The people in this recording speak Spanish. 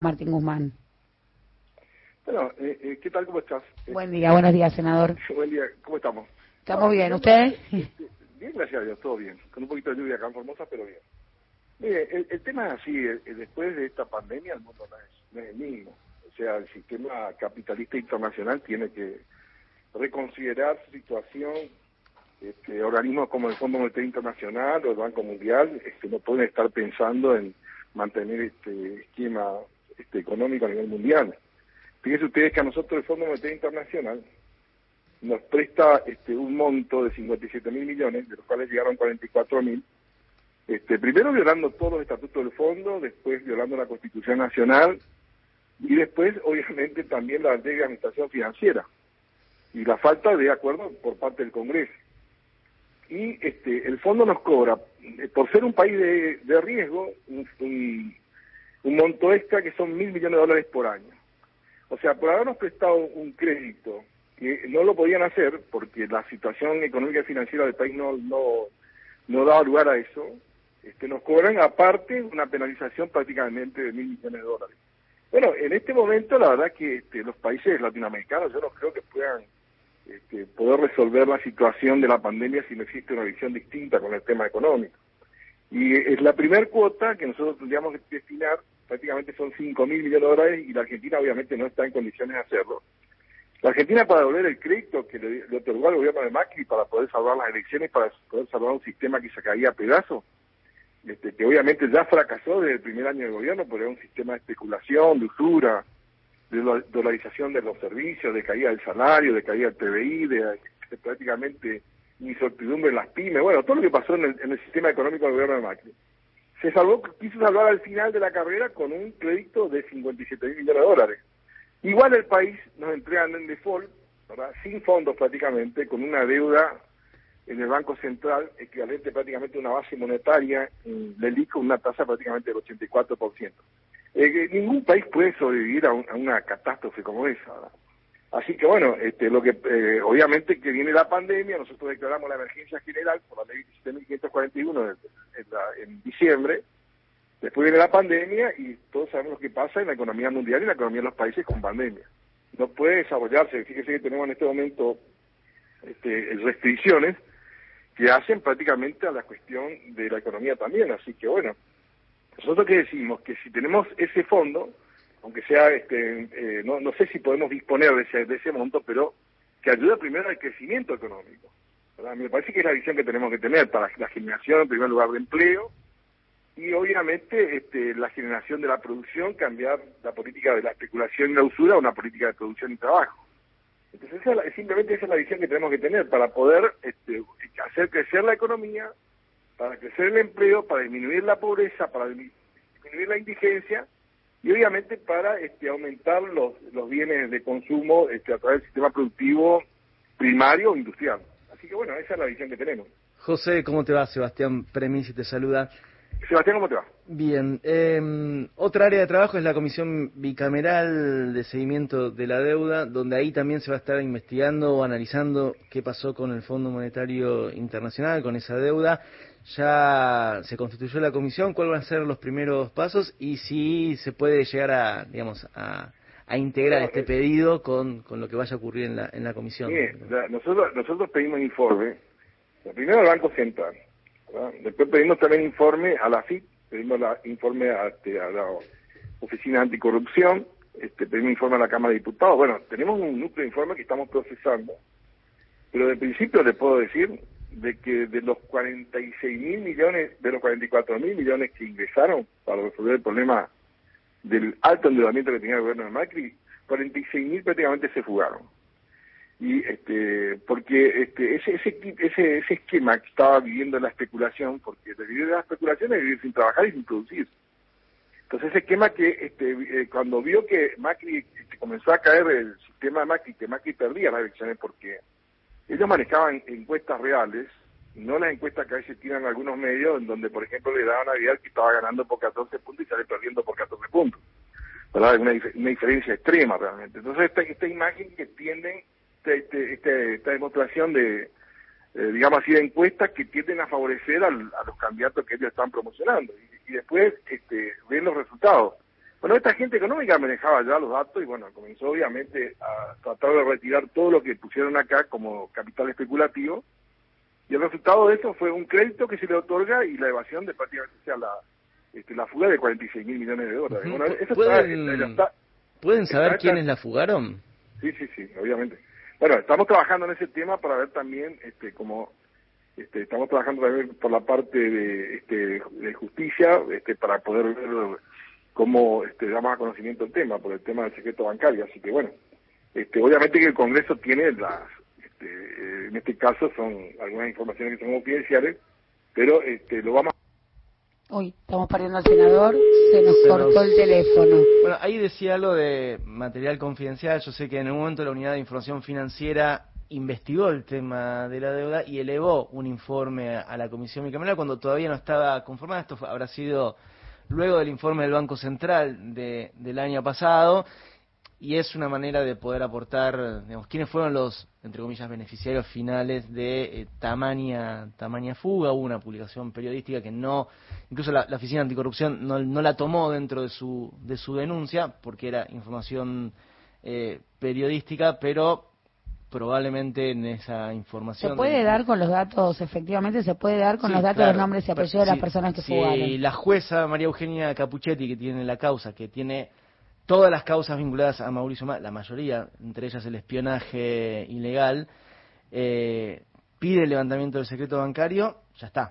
Martín Guzmán. Bueno, eh, eh, ¿qué tal? ¿Cómo estás? Buen día, buenos días, senador. Buen día, ¿cómo estamos? ¿Estamos bien? ¿Ustedes? Bien, gracias a Dios, todo bien. Con un poquito de lluvia acá en Formosa, pero bien. Mire, el, tema es así, después de esta pandemia el mundo no es, no es el mismo. O sea, el sistema capitalista internacional tiene que reconsiderar su situación. Este, organismos como el Fondo Monetario Internacional o el Banco Mundial este, no pueden estar pensando en mantener este esquema este, económico a nivel mundial. Fíjense ustedes que a nosotros el Fondo Monetario Internacional nos presta este, un monto de 57 mil millones, de los cuales llegaron 44 mil, este, primero violando todos los estatutos del fondo, después violando la Constitución Nacional y después, obviamente, también la ley de administración financiera y la falta de acuerdo por parte del Congreso. Y este, el fondo nos cobra, eh, por ser un país de, de riesgo, un, un monto extra que son mil millones de dólares por año. O sea, por habernos prestado un crédito que no lo podían hacer porque la situación económica y financiera del país no, no, no daba lugar a eso, este, nos cobran aparte una penalización prácticamente de mil millones de dólares. Bueno, en este momento la verdad que este, los países latinoamericanos yo no creo que puedan este, poder resolver la situación de la pandemia si no existe una visión distinta con el tema económico. Y es la primera cuota que nosotros tendríamos que destinar prácticamente son 5 mil millones de dólares y la Argentina obviamente no está en condiciones de hacerlo. La Argentina para devolver el crédito que le, otorgó al gobierno de Macri para poder salvar las elecciones, para poder salvar un sistema que se caía a pedazos, este, que obviamente ya fracasó desde el primer año de gobierno, porque era un sistema de especulación, de usura, de dolarización de los servicios, de caída del salario, de caída del PBI, de, prácticamente incertidumbre en las pymes, bueno, todo lo que pasó en el, en el sistema económico del gobierno de Macri se salvó, quiso salvar al final de la carrera con un crédito de 57 mil millones de dólares. Igual el país nos entregan en default, sin fondos prácticamente, con una deuda en el Banco Central equivalente prácticamente a una base monetaria del ICO, una tasa prácticamente del 84%. Eh, ningún país puede sobrevivir a, una catástrofe como esa. Así que bueno, este, lo que eh, obviamente que viene la pandemia, nosotros declaramos la emergencia general por la ley 17.541 en, en diciembre, después viene la pandemia y todos sabemos lo que pasa en la economía mundial y la economía de los países con pandemia. No puede desarrollarse, fíjese que tenemos en este momento este, restricciones que hacen prácticamente a la cuestión de la economía también, así que bueno, nosotros que decimos que si tenemos ese fondo, aunque sea, este, eh, no, no sé si podemos disponer de ese, de ese monto, pero que ayuda primero al crecimiento económico. Me parece que es la visión que tenemos que tener para la generación, en primer lugar, de empleo y obviamente este, la generación de la producción, cambiar la política de la especulación y la usura a una política de producción y trabajo. Entonces, esa simplemente esa es la visión que tenemos que tener para poder este, hacer crecer la economía, para crecer el empleo, para disminuir la pobreza, para disminuir la indigencia y obviamente para este, aumentar los, los bienes de consumo este, a través del sistema productivo primario o industrial. Así que bueno, esa es la visión que tenemos. José, ¿cómo te va? Sebastián Premisi te saluda. Sebastián, ¿cómo te va? Bien. Eh, otra área de trabajo es la Comisión Bicameral de Seguimiento de la Deuda, donde ahí también se va a estar investigando o analizando qué pasó con el Fondo Monetario Internacional, con esa deuda ya se constituyó la comisión, cuáles van a ser los primeros pasos y si se puede llegar a, digamos, a, integrar este pedido con, con lo que vaya a ocurrir en la, en la comisión. Bien, nosotros, nosotros pedimos informe, primero al Banco Central, después pedimos también informe a la FIP, pedimos la, informe a, este, a la Oficina Anticorrupción, este, pedimos informe a la Cámara de Diputados. Bueno, tenemos un núcleo de informe que estamos procesando, pero de principio le puedo decir de que de los 46 mil millones, de los 44 mil millones que ingresaron para resolver el problema del alto endeudamiento que tenía el gobierno de Macri, 46 mil prácticamente se fugaron. Y este, porque este, ese, ese, ese, esquema que estaba viviendo la especulación, porque vivir de la especulación es vivir sin trabajar y sin producir. Entonces ese esquema que este, eh, cuando vio que Macri este, comenzó a caer el sistema de Macri, que Macri perdía las elecciones porque ellos manejaban encuestas reales, no las encuestas que a veces tiran algunos medios, en donde, por ejemplo, le daban a Vidal que estaba ganando por 14 puntos y sale perdiendo por 14 puntos. ¿Verdad? Una, una diferencia extrema realmente. Entonces, esta, esta imagen que tienden, este, este, este esta demostración de, eh, digamos así, de encuestas que tienden a favorecer a los candidatos que ellos están promocionando. Y, después este, ven los resultados. Bueno, esta gente económica manejaba ya los datos y bueno, comenzó obviamente a tratar de retirar todo lo que pusieron acá como capital especulativo y el resultado de eso fue un crédito que se le otorga y la evasión de prácticamente, o sea, la, este, la fuga de 46 mil millones de dólares. Bueno, eso ¿Pueden, está- ¿Pueden saber quiénes la fugaron? Sí, sí, sí, obviamente. Bueno, estamos trabajando en ese tema para ver también, este, como, este, estamos trabajando también por la parte de, este, de justicia, este, para poder ver cómo, este, damos a conocimiento el tema, por el tema del secreto bancario. Así que bueno, este, obviamente que el Congreso tiene las, este, en este caso son algunas informaciones que son confidenciales, pero este, lo vamos a Uy, estamos perdiendo al senador. Se nos Se cortó nos- el teléfono. Bueno, ahí decía algo de material confidencial. Yo sé que en un momento la Unidad de Información Financiera investigó el tema de la deuda y elevó un informe a la Comisión Bicameral cuando todavía no estaba conformada. Esto habrá sido luego del informe del Banco Central de- del año pasado y es una manera de poder aportar, digamos, quiénes fueron los, entre comillas, beneficiarios finales de eh, tamaña, tamaña fuga. Hubo una publicación periodística que no, incluso la, la Oficina Anticorrupción no, no la tomó dentro de su, de su denuncia porque era información eh, periodística, pero probablemente en esa información... ¿Se puede dar con los datos, efectivamente, se puede dar con Sí, los datos, claro. los nombres y apellidos de las Si- personas que si fugaron? la jueza María Eugenia Capuchetti, que tiene la causa, que tiene todas las causas vinculadas a Mauricio Ma, la mayoría, entre ellas el espionaje ilegal, eh, pide el levantamiento del secreto bancario, ya está.